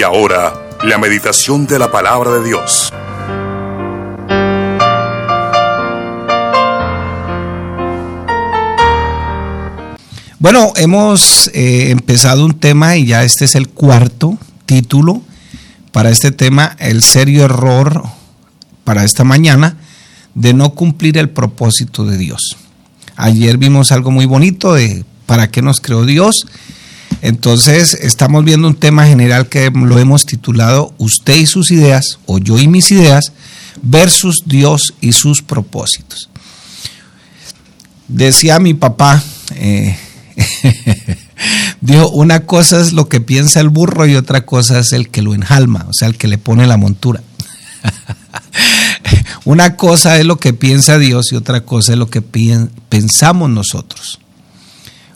Y ahora, la meditación de la palabra de Dios. Bueno, hemos eh, empezado un tema y ya este es el cuarto título para este tema, el serio error para esta mañana de no cumplir el propósito de Dios. Ayer vimos algo muy bonito de para qué nos creó Dios. Entonces estamos viendo un tema general que lo hemos titulado Usted y sus ideas o yo y mis ideas versus Dios y sus propósitos. Decía mi papá, eh, dijo, una cosa es lo que piensa el burro y otra cosa es el que lo enjalma, o sea, el que le pone la montura. Una cosa es lo que piensa Dios y otra cosa es lo que pensamos nosotros.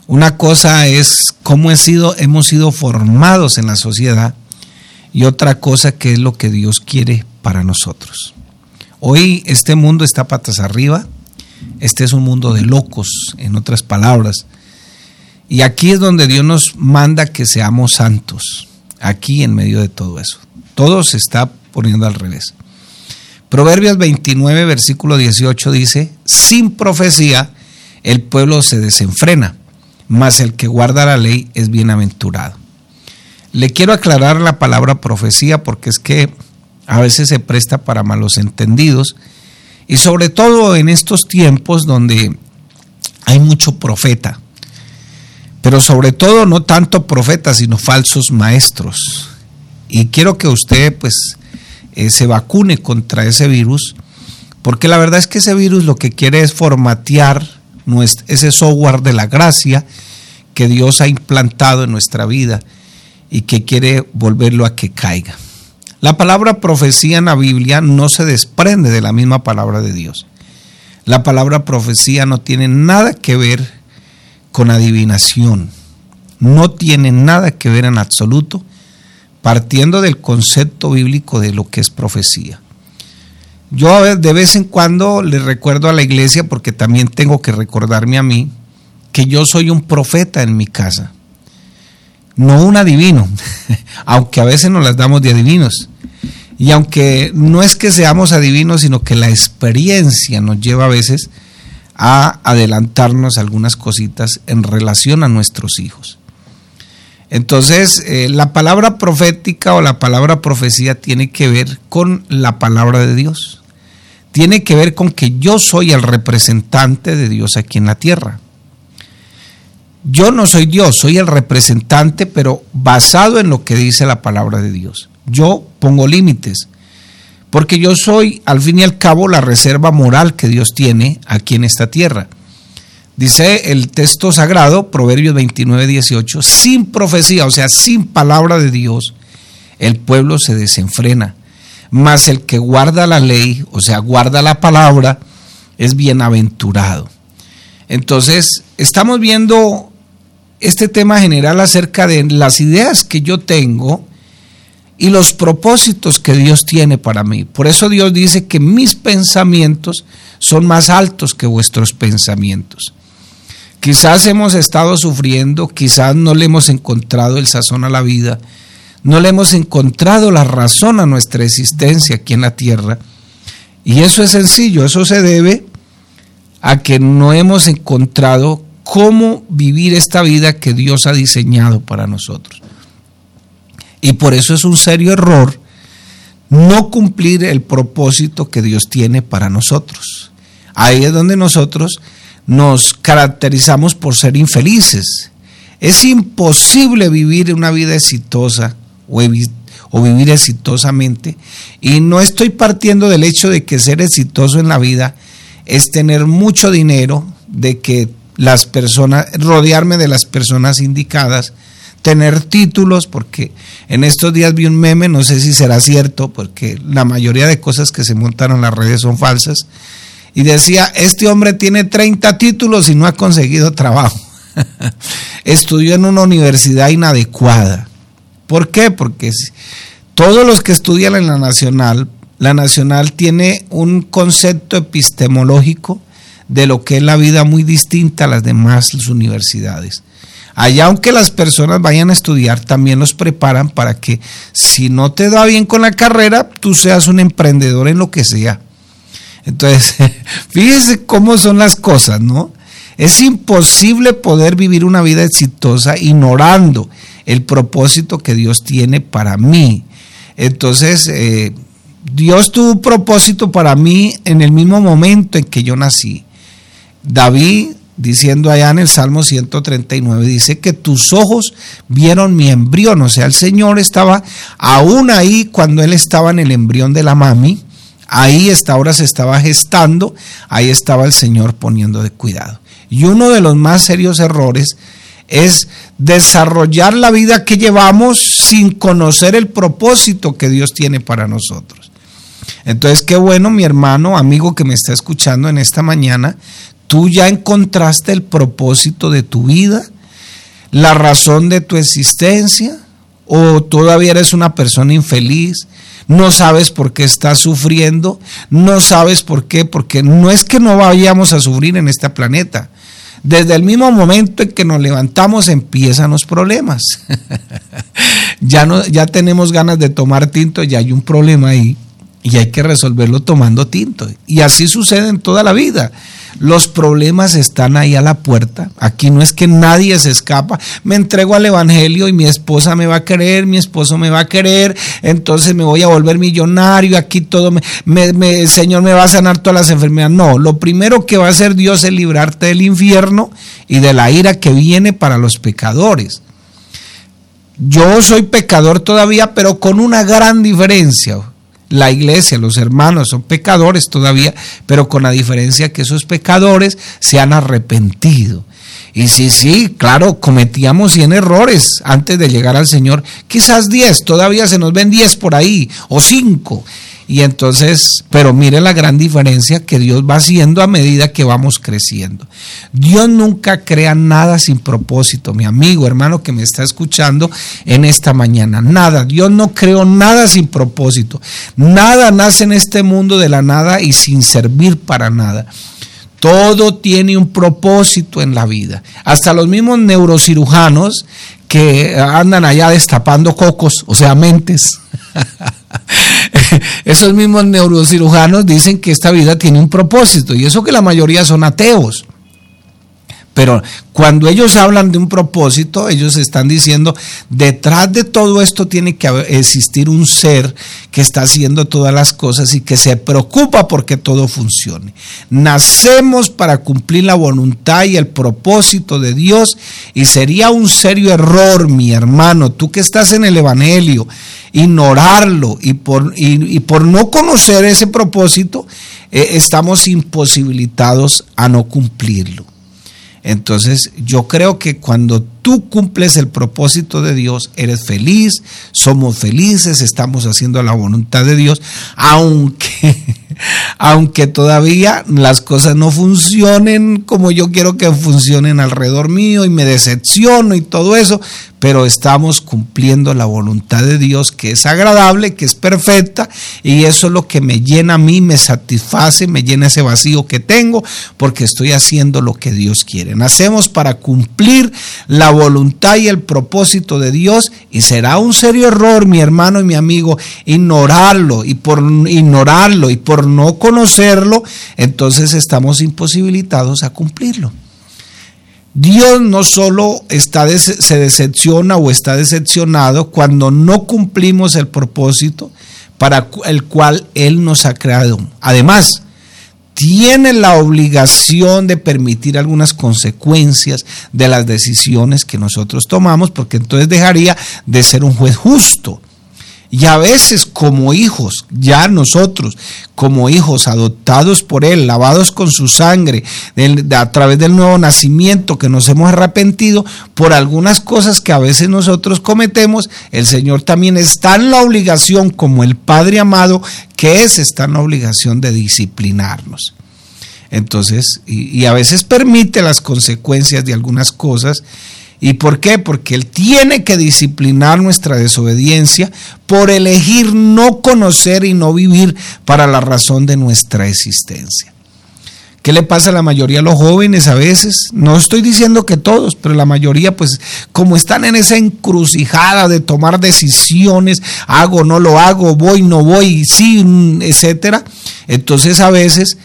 Una cosa es cómo hemos sido formados en la sociedad y otra cosa que es lo que Dios quiere para nosotros. Hoy este mundo está patas arriba, este es un mundo de locos, en otras palabras. Y aquí es donde Dios nos manda que seamos santos, aquí en medio de todo eso. Todo se está poniendo al revés. Proverbios 29, versículo 18 dice, sin profecía el pueblo se desenfrena, mas el que guarda la ley es bienaventurado. Le quiero aclarar la palabra profecía porque es que a veces se presta para malos entendidos y sobre todo en estos tiempos donde hay mucho profeta, pero sobre todo no tanto profetas sino falsos maestros. Y quiero que usted pues eh, se vacune contra ese virus, porque la verdad es que ese virus lo que quiere es formatear ese software de la gracia que Dios ha implantado en nuestra vida y que quiere volverlo a que caiga. La palabra profecía en la Biblia no se desprende de la misma palabra de Dios. La palabra profecía no tiene nada que ver con adivinación, no tiene nada que ver en absoluto partiendo del concepto bíblico de lo que es profecía. Yo de vez en cuando le recuerdo a la iglesia, porque también tengo que recordarme a mí, que yo soy un profeta en mi casa, no un adivino, aunque a veces nos las damos de adivinos. Y aunque no es que seamos adivinos, sino que la experiencia nos lleva a veces a adelantarnos algunas cositas en relación a nuestros hijos. Entonces, eh, la palabra profética o la palabra profecía tiene que ver con la palabra de Dios. Tiene que ver con que yo soy el representante de Dios aquí en la tierra. Yo no soy Dios, soy el representante, pero basado en lo que dice la palabra de Dios. Yo pongo límites, porque yo soy, al fin y al cabo, la reserva moral que Dios tiene aquí en esta tierra. Dice el texto sagrado, Proverbios 29, 18, sin profecía, o sea, sin palabra de Dios, el pueblo se desenfrena. Mas el que guarda la ley, o sea, guarda la palabra, es bienaventurado. Entonces, estamos viendo este tema general acerca de las ideas que yo tengo y los propósitos que Dios tiene para mí. Por eso Dios dice que mis pensamientos son más altos que vuestros pensamientos. Quizás hemos estado sufriendo, quizás no le hemos encontrado el sazón a la vida, no le hemos encontrado la razón a nuestra existencia aquí en la tierra. Y eso es sencillo, eso se debe a que no hemos encontrado cómo vivir esta vida que Dios ha diseñado para nosotros. Y por eso es un serio error no cumplir el propósito que Dios tiene para nosotros. Ahí es donde nosotros nos caracterizamos por ser infelices. Es imposible vivir una vida exitosa o, vivir exitosamente. Y no estoy partiendo del hecho de que ser exitoso en la vida es tener mucho dinero, de que las personas, rodearme de las personas indicadas, tener títulos, porque en estos días vi un meme, no sé si será cierto, porque la mayoría de cosas que se montan en las redes son falsas y decía, este hombre tiene 30 títulos y no ha conseguido trabajo. Estudió en una universidad inadecuada. ¿Por qué? Porque todos los que estudian en la Nacional, la Nacional tiene un concepto epistemológico de lo que es la vida muy distinta a las demás universidades. Allá aunque las personas vayan a estudiar, también los preparan para que si no te da bien con la carrera, tú seas un emprendedor en lo que sea. Entonces, fíjese cómo son las cosas, ¿no? Es imposible poder vivir una vida exitosa ignorando el propósito que Dios tiene para mí. Entonces, eh, Dios tuvo un propósito para mí en el mismo momento en que yo nací. David, diciendo allá en el Salmo 139, dice que tus ojos vieron mi embrión, o sea, el Señor estaba aún ahí cuando él estaba en el embrión de la mami, ahí esta ahora se estaba gestando, ahí estaba el Señor poniendo de cuidado. Y uno de los más serios errores es desarrollar la vida que llevamos sin conocer el propósito que Dios tiene para nosotros. Entonces, qué bueno, mi hermano, amigo que me está escuchando en esta mañana, tú ya encontraste el propósito de tu vida, la razón de tu existencia, o todavía eres una persona infeliz, no sabes por qué estás sufriendo, no sabes por qué, porque no es que no vayamos a sufrir en este planeta, desde el mismo momento en que nos levantamos empiezan los problemas. ya, no, ya tenemos ganas de tomar tinto, ya hay un problema ahí y hay que resolverlo tomando tinto. Y así sucede en toda la vida. Los problemas están ahí a la puerta. Aquí no es que nadie se escapa. Me entrego al Evangelio y mi esposa me va a querer, mi esposo me va a querer, entonces me voy a volver millonario. Aquí todo, me, el Señor me va a sanar todas las enfermedades. No, lo primero que va a hacer Dios es librarte del infierno y de la ira que viene para los pecadores. Yo soy pecador todavía, pero con una gran diferencia la iglesia, los hermanos son pecadores todavía, pero con la diferencia que esos pecadores se han arrepentido. Y sí, sí, claro, cometíamos 100 errores antes de llegar al Señor, quizás 10, todavía se nos ven 10 por ahí, o 5. Y entonces, pero mire la gran diferencia que Dios va haciendo a medida que vamos creciendo. Dios nunca crea nada sin propósito, mi amigo, hermano que me está escuchando en esta mañana. Nada, Dios no creó nada sin propósito. Nada nace en este mundo de la nada y sin servir para nada. Todo tiene un propósito en la vida. Hasta los mismos neurocirujanos que andan allá destapando cocos, o sea, mentes. Esos mismos neurocirujanos dicen que esta vida tiene un propósito y eso que la mayoría son ateos. Pero cuando ellos hablan de un propósito, ellos están diciendo, detrás de todo esto tiene que existir un ser que está haciendo todas las cosas y que se preocupa porque todo funcione. Nacemos para cumplir la voluntad y el propósito de Dios y sería un serio error, mi hermano, tú que estás en el Evangelio, ignorarlo y por, y, por no conocer ese propósito, eh, estamos imposibilitados a no cumplirlo. Entonces yo creo que cuando tú cumples el propósito de Dios, eres feliz, somos felices, estamos haciendo la voluntad de Dios, aunque, aunque todavía las cosas no funcionen como yo quiero que funcionen alrededor mío y me decepciono y todo eso, pero estamos cumpliendo la voluntad de Dios que es agradable, que es perfecta, y eso es lo que me llena a mí, me satisface, me llena ese vacío que tengo, porque estoy haciendo lo que Dios quiere. Nacemos para cumplir la voluntad y el propósito de Dios, y será un serio error, mi hermano y mi amigo, ignorarlo, y por ignorarlo y por no conocerlo, entonces estamos imposibilitados a cumplirlo. Dios no solo está se decepciona o está decepcionado cuando no cumplimos el propósito para el cual Él nos ha creado. Además, tiene la obligación de permitir algunas consecuencias de las decisiones que nosotros tomamos, porque entonces dejaría de ser un juez justo. Y a veces como hijos, ya nosotros, como hijos adoptados por Él, lavados con su sangre, a través del nuevo nacimiento que nos hemos arrepentido por algunas cosas que a veces nosotros cometemos, el Señor también está en la obligación, como el Padre amado que es, está en la obligación de disciplinarnos. Entonces, y, y a veces permite las consecuencias de algunas cosas ¿Y por qué? Porque Él tiene que disciplinar nuestra desobediencia por elegir no conocer y no vivir para la razón de nuestra existencia. ¿Qué le pasa a la mayoría de los jóvenes a veces? No estoy diciendo que todos, pero la mayoría, pues, como están en esa encrucijada de tomar decisiones, hago, no lo hago, voy, no voy, sí, etcétera. Entonces a veces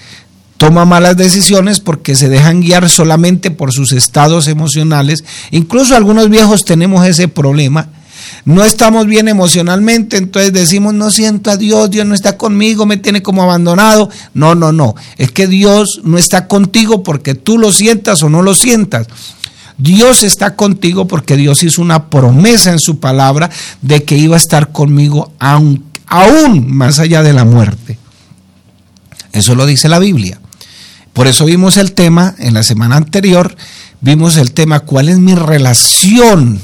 toma malas decisiones porque se dejan guiar solamente por sus estados emocionales. Incluso algunos viejos tenemos ese problema no estamos bien emocionalmente, entonces decimos, no siento a Dios, Dios no está conmigo, me tiene como abandonado. No, no, no, es que Dios no está contigo porque tú lo sientas o no lo sientas. Dios está contigo porque Dios hizo una promesa en su palabra de que iba a estar conmigo aún, aún más allá de la muerte. Eso lo dice la Biblia. Por eso vimos el tema en la semana anterior, vimos el tema, ¿cuál es mi relación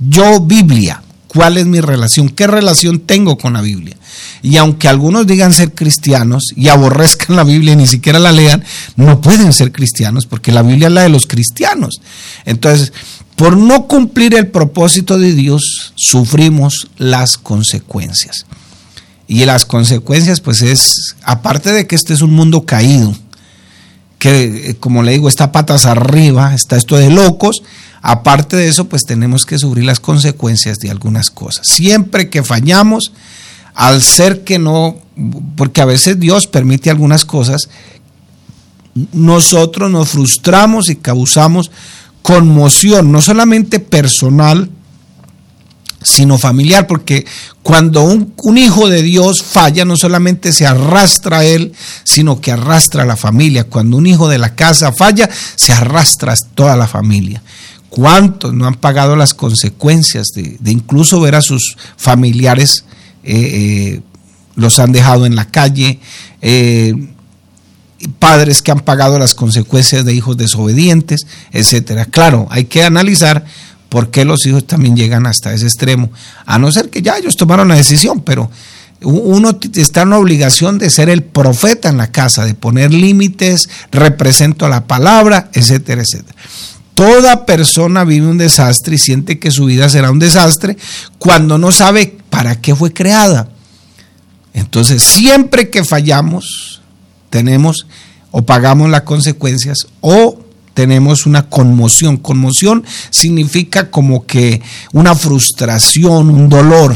yo, Biblia, ¿cuál es mi relación? ¿Qué relación tengo con la Biblia? Y aunque algunos digan ser cristianos y aborrezcan la Biblia y ni siquiera la lean, no pueden ser cristianos porque la Biblia es la de los cristianos. Entonces, por no cumplir el propósito de Dios, sufrimos las consecuencias. Y las consecuencias, pues es, aparte de que este es un mundo caído, que como le digo, está patas arriba, está esto de locos, Aparte de eso, pues tenemos que sufrir las consecuencias de algunas cosas. Siempre que fallamos, al ser que no, porque a veces Dios permite algunas cosas, nosotros nos frustramos y causamos conmoción, no solamente personal, sino familiar, porque cuando un, hijo de Dios falla, no solamente se arrastra a él, sino que arrastra a la familia. Cuando un hijo de la casa falla, se arrastra toda la familia. ¿Cuántos no han pagado las consecuencias de, incluso ver a sus familiares eh, eh, los han dejado en la calle? Eh, padres que han pagado las consecuencias de hijos desobedientes, etcétera. Claro, hay que analizar por qué los hijos también llegan hasta ese extremo, a no ser que ya ellos tomaron la decisión, pero uno está en la obligación de ser el profeta en la casa, de poner límites, represento la palabra, etcétera, etcétera. Toda persona vive un desastre y siente que su vida será un desastre cuando no sabe para qué fue creada. Entonces, siempre que fallamos, tenemos o pagamos las consecuencias o tenemos una conmoción. Conmoción significa como que una frustración, un dolor,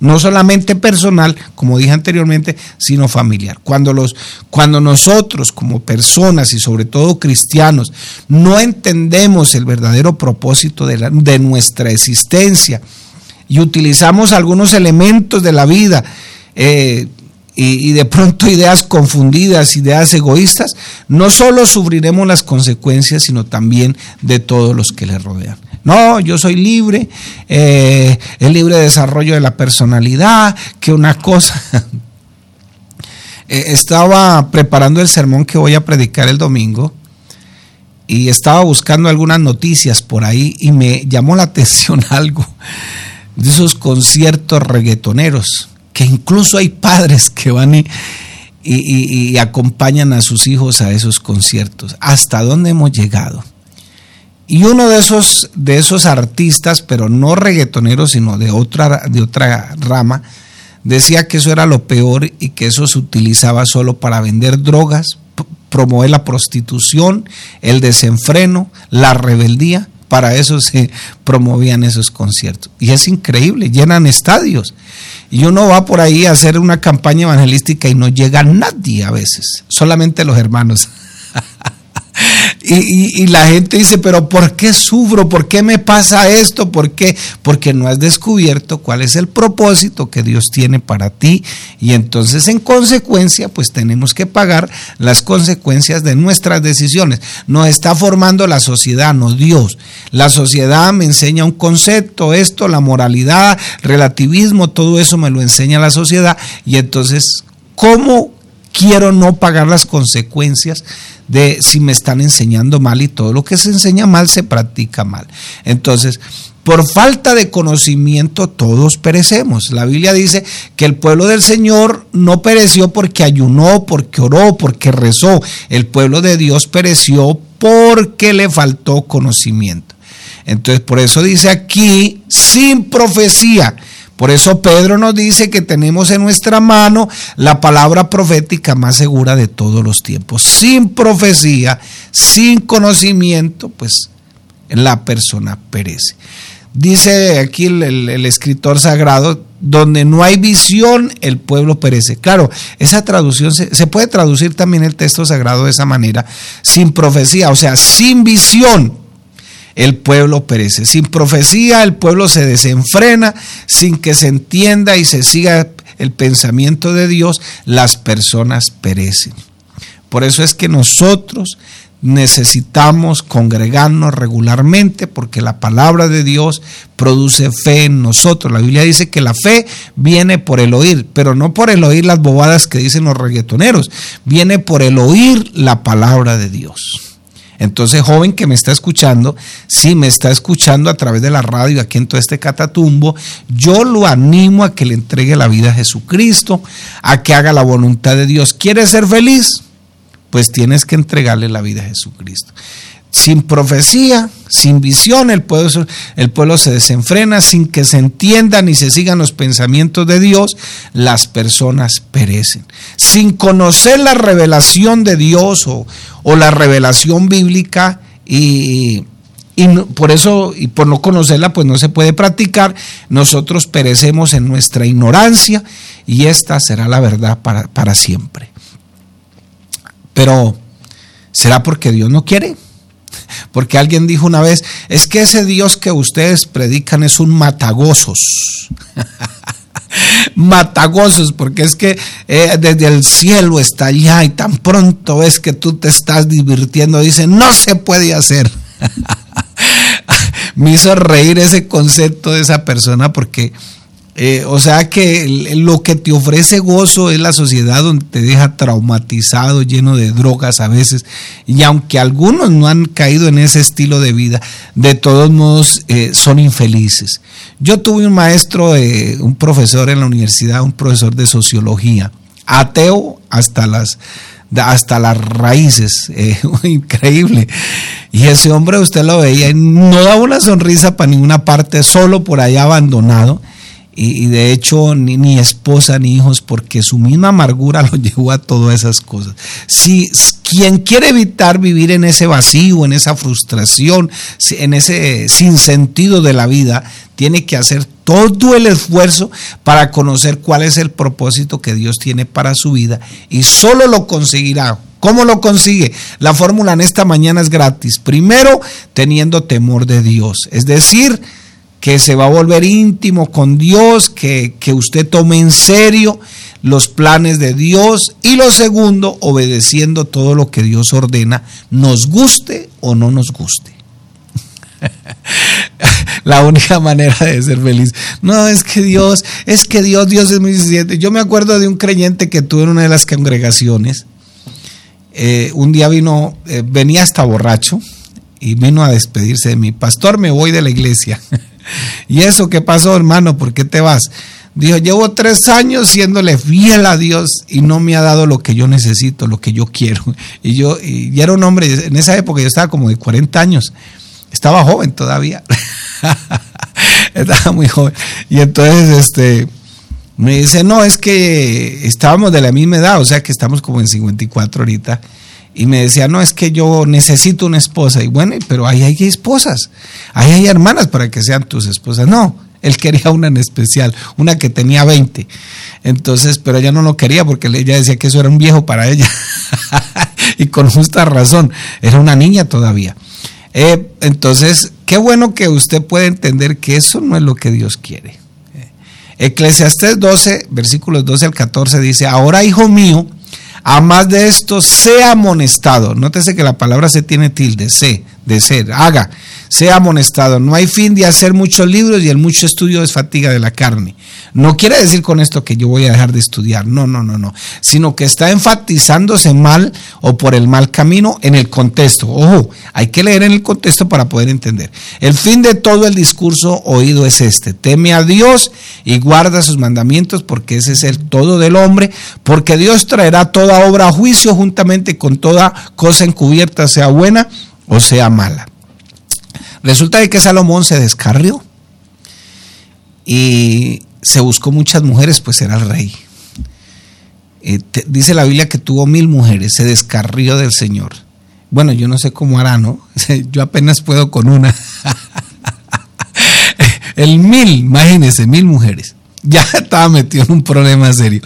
no solamente personal, como dije anteriormente, sino familiar. Cuando, los, cuando nosotros como personas y sobre todo cristianos no entendemos el verdadero propósito de, de nuestra existencia y utilizamos algunos elementos de la vida, eh, y, de pronto ideas confundidas, ideas egoístas, no solo sufriremos las consecuencias, sino también de todos los que le rodean. No, yo soy libre, eh, el libre desarrollo de la personalidad, que una cosa... Eh, estaba preparando el sermón que voy a predicar el domingo y estaba buscando algunas noticias por ahí y me llamó la atención algo de esos conciertos reggaetoneros que incluso hay padres que van y, acompañan a sus hijos a esos conciertos. ¿Hasta dónde hemos llegado? Y uno de esos, de esos artistas, pero no reggaetoneros, sino de otra, de otra rama, decía que eso era lo peor y que eso se utilizaba solo para vender drogas, promover la prostitución, el desenfreno, la rebeldía. Para eso se promovían esos conciertos. Y es increíble, llenan estadios. Y uno va por ahí a hacer una campaña evangelística y no llega nadie a veces, solamente los hermanos. Y, la gente dice, pero ¿por qué sufro? ¿Por qué me pasa esto? ¿Por qué? Porque no has descubierto cuál es el propósito que Dios tiene para ti. Y entonces en consecuencia, pues tenemos que pagar las consecuencias de nuestras decisiones. Nos está formando la sociedad, no Dios. La sociedad me enseña un concepto, esto, la moralidad, relativismo, todo eso me lo enseña la sociedad. Y entonces, ¿cómo quiero no pagar las consecuencias de si me están enseñando mal y todo lo que se enseña mal se practica mal. Entonces, por falta de conocimiento todos perecemos. La Biblia dice que el pueblo del Señor no pereció porque ayunó, porque oró, porque rezó. El pueblo de Dios pereció porque le faltó conocimiento. Entonces, por eso dice aquí, sin profecía, Por eso Pedro nos dice que tenemos en nuestra mano la palabra profética más segura de todos los tiempos. Sin profecía, sin conocimiento, pues la persona perece. Dice aquí el, escritor sagrado, donde no hay visión, el pueblo perece. Claro, esa traducción se, puede traducir también el texto sagrado de esa manera, sin profecía, o sea, sin visión, el pueblo perece. Sin profecía, el pueblo se desenfrena, sin que se entienda y se siga el pensamiento de Dios, las personas perecen. Por eso es que nosotros necesitamos congregarnos regularmente porque la palabra de Dios produce fe en nosotros. La Biblia dice que la fe viene por el oír, pero no por el oír las bobadas que dicen los reggaetoneros, viene por el oír la palabra de Dios. Entonces, joven que me está escuchando, si me está escuchando a través de la radio aquí en todo este catatumbo, yo lo animo a que le entregue la vida a Jesucristo, a que haga la voluntad de Dios. ¿Quieres ser feliz? pues tienes que entregarle la vida a Jesucristo. Sin profecía, sin visión, el pueblo, el pueblo se desenfrena, sin que se entiendan ni se sigan los pensamientos de Dios, las personas perecen. Sin conocer la revelación de Dios o, o la revelación bíblica y, y por eso, y por no conocerla, pues no se puede practicar, nosotros perecemos en nuestra ignorancia y esta será la verdad para, para siempre. Pero, ¿será porque Dios no quiere? Porque alguien dijo una vez, es que ese Dios que ustedes predican es un matagosos. matagosos, porque es que eh, desde el cielo está allá y tan pronto es que tú te estás divirtiendo, dice, no se puede hacer. Me hizo reír ese concepto de esa persona porque eh, o sea que lo que te ofrece gozo es la sociedad donde te deja traumatizado, lleno de drogas a veces. Y aunque algunos no han caído en ese estilo de vida, de todos modos eh, son infelices. Yo tuve un maestro, eh, un profesor en la universidad, un profesor de sociología, ateo hasta las hasta las raíces, increíble. Y ese hombre usted lo veía, no daba una sonrisa para ninguna parte, solo por allá abandonado y, de hecho ni, ni, esposa ni hijos porque su misma amargura lo llevó a todas esas cosas. Si quien quiere evitar vivir en ese vacío, en esa frustración, en ese sinsentido de la vida, tiene que hacer todo el esfuerzo para conocer cuál es el propósito que Dios tiene para su vida y solo lo conseguirá ¿Cómo lo consigue? La fórmula en esta mañana es gratis. Primero, teniendo temor de Dios. Es decir, que se va a volver íntimo con Dios, que, usted tome en serio los planes de Dios y lo segundo, obedeciendo todo lo que Dios ordena, nos guste o no nos guste. La única manera de ser feliz. No, es que Dios, es que Dios, Dios es muy suficiente. Yo me acuerdo de un creyente que tuve en una de las congregaciones. Eh, un día vino, eh, venía hasta borracho y vino a despedirse de mí. Pastor, me voy de la iglesia. ¿Y eso qué pasó, hermano? ¿Por qué te vas? Dijo, llevo tres años siéndole fiel a Dios y no me ha dado lo que yo necesito, lo que yo quiero. Y yo, y era un hombre, en esa época yo estaba como de 40 años, estaba joven todavía, estaba muy joven. Y entonces, este, me dice, no, es que estábamos de la misma edad, o sea que estamos como en 54 ahorita. Y me decía, no, es que yo necesito una esposa. Y bueno, pero ahí hay esposas, ahí hay hermanas para que sean tus esposas. No, él quería una en especial, una que tenía 20. Entonces, pero ella no lo quería porque ella decía que eso era un viejo para ella. y con justa razón, era una niña todavía. Eh, entonces, qué bueno que usted puede entender que eso no es lo que Dios quiere. Eclesiastés 12, versículos 12 al 14 dice, ahora hijo mío, a más de esto, sea amonestado. Nótese que la palabra se tiene tilde, sé, de ser, haga, sea amonestado. No hay fin de hacer muchos libros y el mucho estudio es fatiga de la carne. No quiere decir con esto que yo voy a dejar de estudiar, no, no, no, no, sino que está enfatizándose mal o por el mal camino en el contexto. Ojo, hay que leer en el contexto para poder entender. El fin de todo el discurso oído es este, teme a Dios y guarda sus mandamientos porque ese es el todo del hombre, porque Dios traerá toda obra a juicio juntamente con toda cosa encubierta, sea buena o sea mala. Resulta que Salomón se descarrió y se buscó muchas mujeres, pues era el rey. Eh, dice la Biblia que tuvo mil mujeres, se descarrió del Señor. Bueno, yo no sé cómo hará, ¿no? Yo apenas puedo con una. el mil, imagínense, mil mujeres. Ya estaba metido en un problema serio.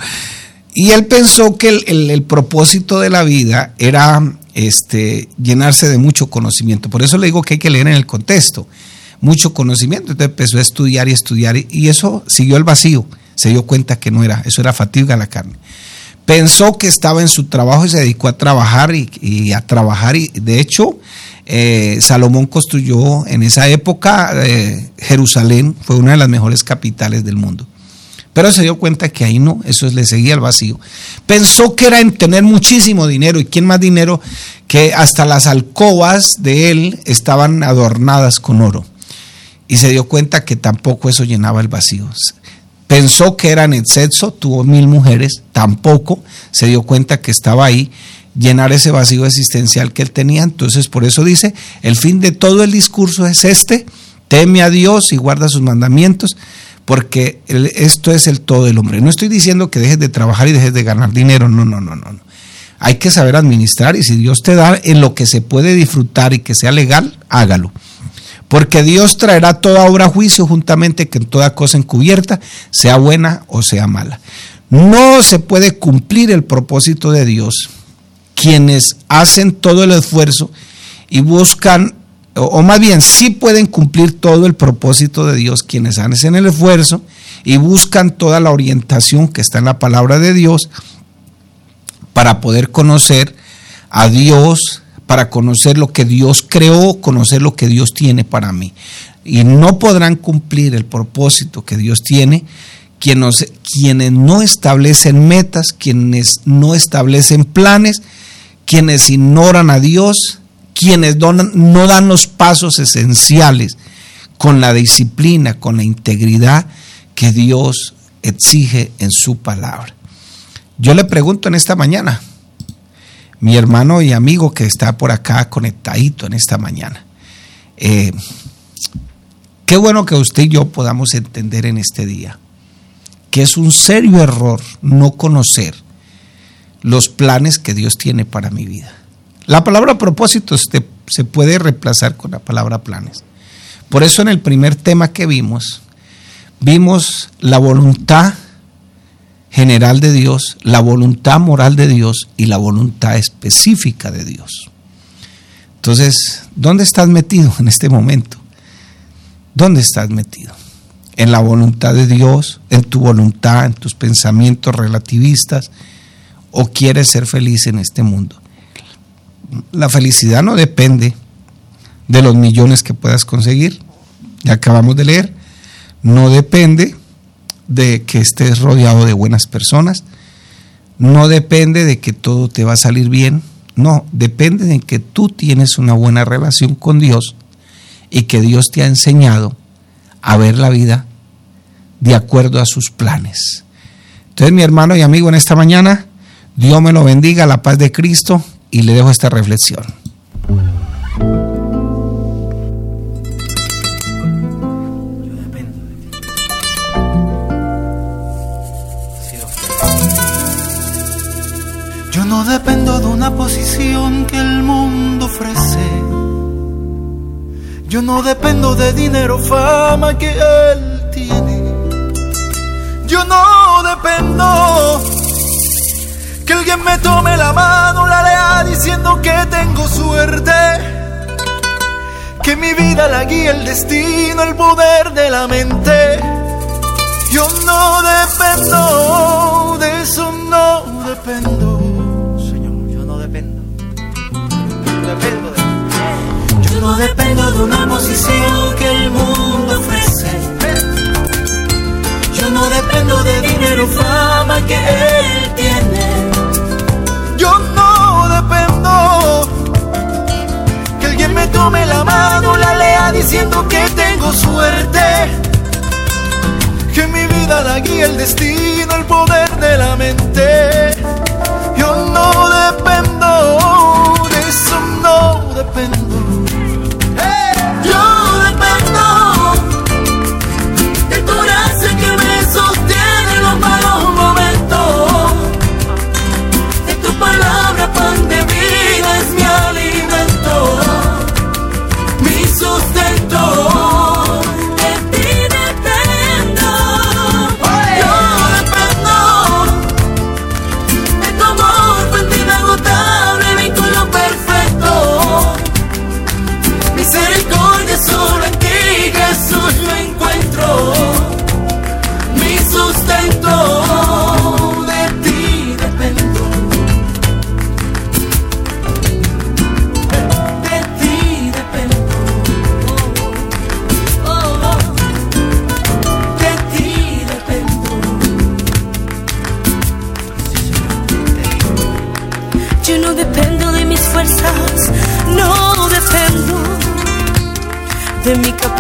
Y él pensó que el, propósito de la vida era este, llenarse de mucho conocimiento. Por eso le digo que hay que leer en el contexto. Mucho conocimiento. Entonces empezó a estudiar y estudiar y eso siguió el vacío. Se dio cuenta que no era, eso era fatiga a la carne. Pensó que estaba en su trabajo y se dedicó a trabajar y, a trabajar. Y de hecho, eh, Salomón construyó en esa época eh, Jerusalén, fue una de las mejores capitales del mundo. Pero se dio cuenta que ahí no, eso le seguía el vacío. Pensó que era en tener muchísimo dinero. ¿Y quién más dinero? Que hasta las alcobas de él estaban adornadas con oro. Y se dio cuenta que tampoco eso llenaba el vacío. Pensó que era en el sexo, tuvo mil mujeres, tampoco se dio cuenta que estaba ahí llenar ese vacío existencial que él tenía. Entonces, por eso dice, el fin de todo el discurso es este, teme a Dios y guarda sus mandamientos porque esto es el todo del hombre. No estoy diciendo que dejes de trabajar y dejes de ganar dinero, no, no, no, no. Hay que saber administrar y si Dios te da en lo que se puede disfrutar y que sea legal, hágalo. Porque Dios traerá toda obra a juicio juntamente que en toda cosa encubierta, sea buena o sea mala. No se puede cumplir el propósito de Dios quienes hacen todo el esfuerzo y buscan o, más bien sí pueden cumplir todo el propósito de Dios quienes hacen el esfuerzo y buscan toda la orientación que está en la palabra de Dios para poder conocer a Dios, para conocer lo que Dios creó, conocer lo que Dios tiene para mí. Y no podrán cumplir el propósito que Dios tiene quienes, quienes no establecen metas, quienes no establecen planes, quienes ignoran a Dios quienes no dan los pasos esenciales con la disciplina, con la integridad que Dios exige en su palabra. Yo le pregunto en esta mañana, mi hermano y amigo que está por acá conectadito en esta mañana, eh, qué bueno que usted y yo podamos entender en este día que es un serio error no conocer los planes que Dios tiene para mi vida. La palabra propósito se puede reemplazar con la palabra planes. Por eso en el primer tema que vimos, vimos la voluntad general de Dios, la voluntad moral de Dios y la voluntad específica de Dios. Entonces, ¿dónde estás metido en este momento? ¿Dónde estás metido? ¿En la voluntad de Dios? ¿En tu voluntad? ¿En tus pensamientos relativistas? ¿O quieres ser feliz en este mundo? La felicidad no depende de los millones que puedas conseguir. Ya acabamos de leer. No depende de que estés rodeado de buenas personas. No depende de que todo te va a salir bien. No, depende de que tú tienes una buena relación con Dios y que Dios te ha enseñado a ver la vida de acuerdo a sus planes. Entonces, mi hermano y amigo, en esta mañana, Dios me lo bendiga, la paz de Cristo y le dejo esta reflexión. Yo no dependo de una posición que el mundo ofrece. Yo no dependo de dinero, fama que él tiene. Yo no dependo que alguien me tome la mano, la lea diciendo que tengo suerte. Que mi vida la guía el destino, el poder de la mente. Yo no dependo, de eso no dependo. Señor, yo no dependo. Yo dependo de Yo no dependo de una posición que el mundo ofrece. Yo no dependo de dinero, fama que él tome la mano, la lea diciendo que tengo suerte. Que mi vida la guía el destino, el poder de la mente.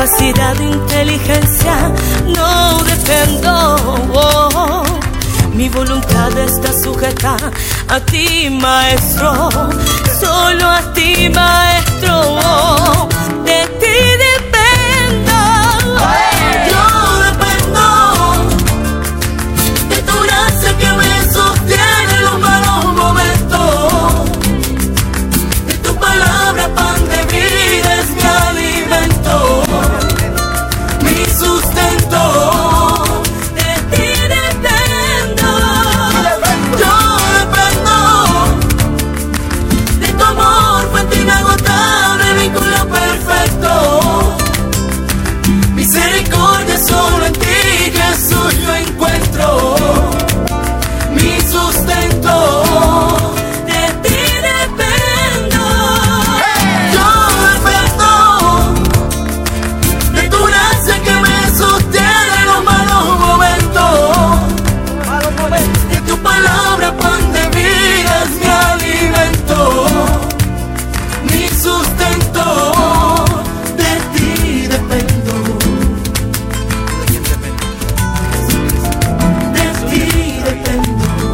Capacidad de inteligencia, no dependo. Mi voluntad está sujeta a ti, maestro, solo a ti, maestro.